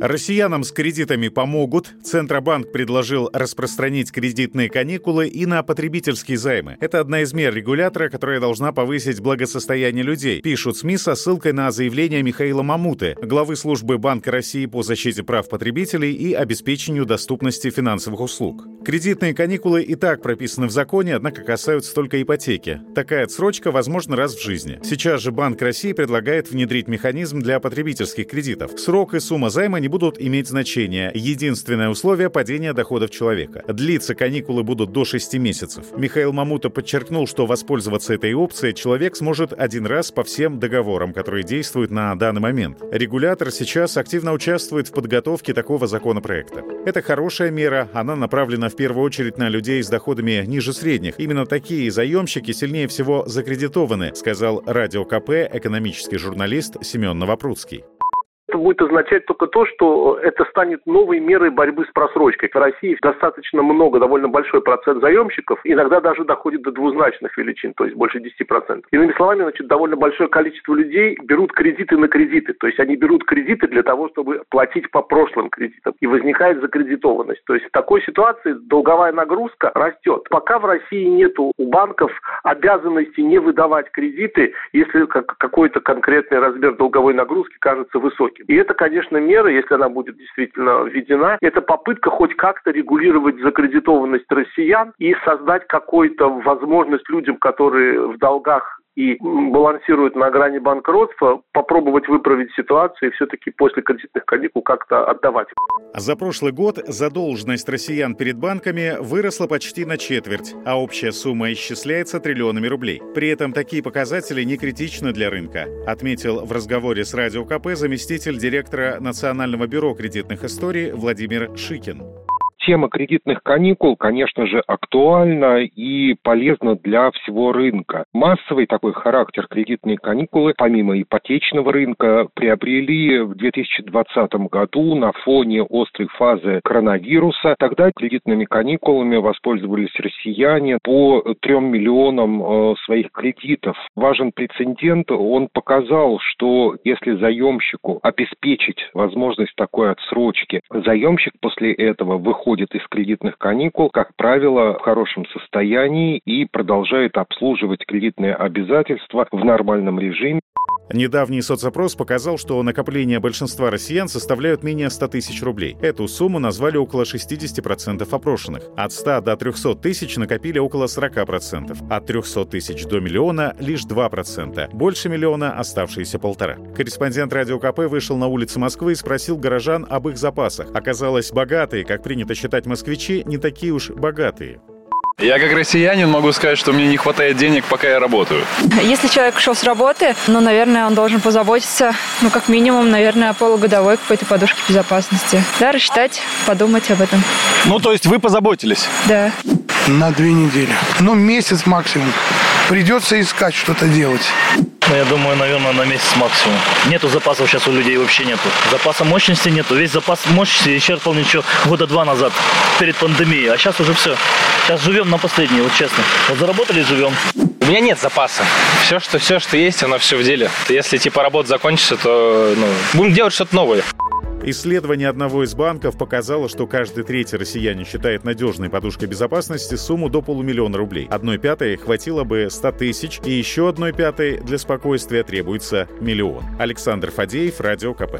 Россиянам с кредитами помогут. Центробанк предложил распространить кредитные каникулы и на потребительские займы. Это одна из мер регулятора, которая должна повысить благосостояние людей, пишут СМИ со ссылкой на заявление Михаила Мамуты, главы службы Банка России по защите прав потребителей и обеспечению доступности финансовых услуг. Кредитные каникулы и так прописаны в законе, однако касаются только ипотеки. Такая отсрочка возможна раз в жизни. Сейчас же Банк России предлагает внедрить механизм для потребительских кредитов. Срок и сумма займа не будут иметь значения. Единственное условие — падение доходов человека. Длиться каникулы будут до 6 месяцев. Михаил Мамута подчеркнул, что воспользоваться этой опцией человек сможет один раз по всем договорам, которые действуют на данный момент. Регулятор сейчас активно участвует в подготовке такого законопроекта. Это хорошая мера, она направлена в первую очередь на людей с доходами ниже средних. Именно такие заемщики сильнее всего закредитованы, сказал Радио КП экономический журналист Семен Новопрудский. Это будет означать только то, что это станет новой мерой борьбы с просрочкой. В России достаточно много, довольно большой процент заемщиков, иногда даже доходит до двузначных величин, то есть больше 10%. Иными словами, значит, довольно большое количество людей берут кредиты на кредиты, то есть они берут кредиты для того, чтобы платить по прошлым кредитам, и возникает закредитованность. То есть в такой ситуации долговая нагрузка растет. Пока в России нет у банков обязанности не выдавать кредиты, если какой-то конкретный размер долговой нагрузки кажется высоким высоким. И это, конечно, мера, если она будет действительно введена, это попытка хоть как-то регулировать закредитованность россиян и создать какую-то возможность людям, которые в долгах и балансируют на грани банкротства, попробовать выправить ситуацию и все-таки после кредитных каникул как-то отдавать. За прошлый год задолженность россиян перед банками выросла почти на четверть, а общая сумма исчисляется триллионами рублей. При этом такие показатели не критичны для рынка, отметил в разговоре с Радио КП заместитель директора Национального бюро кредитных историй Владимир Шикин тема кредитных каникул, конечно же, актуальна и полезна для всего рынка. Массовый такой характер кредитные каникулы, помимо ипотечного рынка, приобрели в 2020 году на фоне острой фазы коронавируса. Тогда кредитными каникулами воспользовались россияне по 3 миллионам э, своих кредитов. Важен прецедент, он показал, что если заемщику обеспечить возможность такой отсрочки, заемщик после этого выходит выходит из кредитных каникул, как правило, в хорошем состоянии и продолжает обслуживать кредитные обязательства в нормальном режиме. Недавний соцопрос показал, что накопления большинства россиян составляют менее 100 тысяч рублей. Эту сумму назвали около 60% опрошенных. От 100 до 300 тысяч накопили около 40%. От 300 тысяч до миллиона — лишь 2%. Больше миллиона — оставшиеся полтора. Корреспондент Радио КП вышел на улицы Москвы и спросил горожан об их запасах. Оказалось, богатые, как принято считать москвичи, не такие уж богатые. Я как россиянин могу сказать, что мне не хватает денег, пока я работаю. Если человек ушел с работы, ну, наверное, он должен позаботиться, ну, как минимум, наверное, о полугодовой какой-то подушке безопасности. Да, рассчитать, подумать об этом. Ну, то есть вы позаботились? Да. На две недели. Ну, месяц максимум. Придется искать что-то делать. Ну, я думаю, наверное, на месяц максимум. Нету запасов сейчас у людей вообще нету. Запаса мощности нету. Весь запас мощности исчерпал еще года два назад, перед пандемией. А сейчас уже все. Сейчас живем на последние, вот честно. Вот заработали живем. У меня нет запаса. Все, что, все, что есть, оно все в деле. Если типа работа закончится, то ну, будем делать что-то новое. Исследование одного из банков показало, что каждый третий россиянин считает надежной подушкой безопасности сумму до полумиллиона рублей. Одной пятой хватило бы 100 тысяч, и еще одной пятой для спокойствия требуется миллион. Александр Фадеев, Радио КП.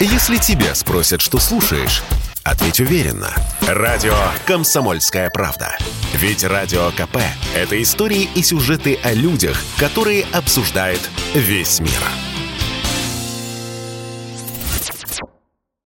Если тебя спросят, что слушаешь, ответь уверенно. Радио «Комсомольская правда». Ведь Радио КП — это истории и сюжеты о людях, которые обсуждает весь мир.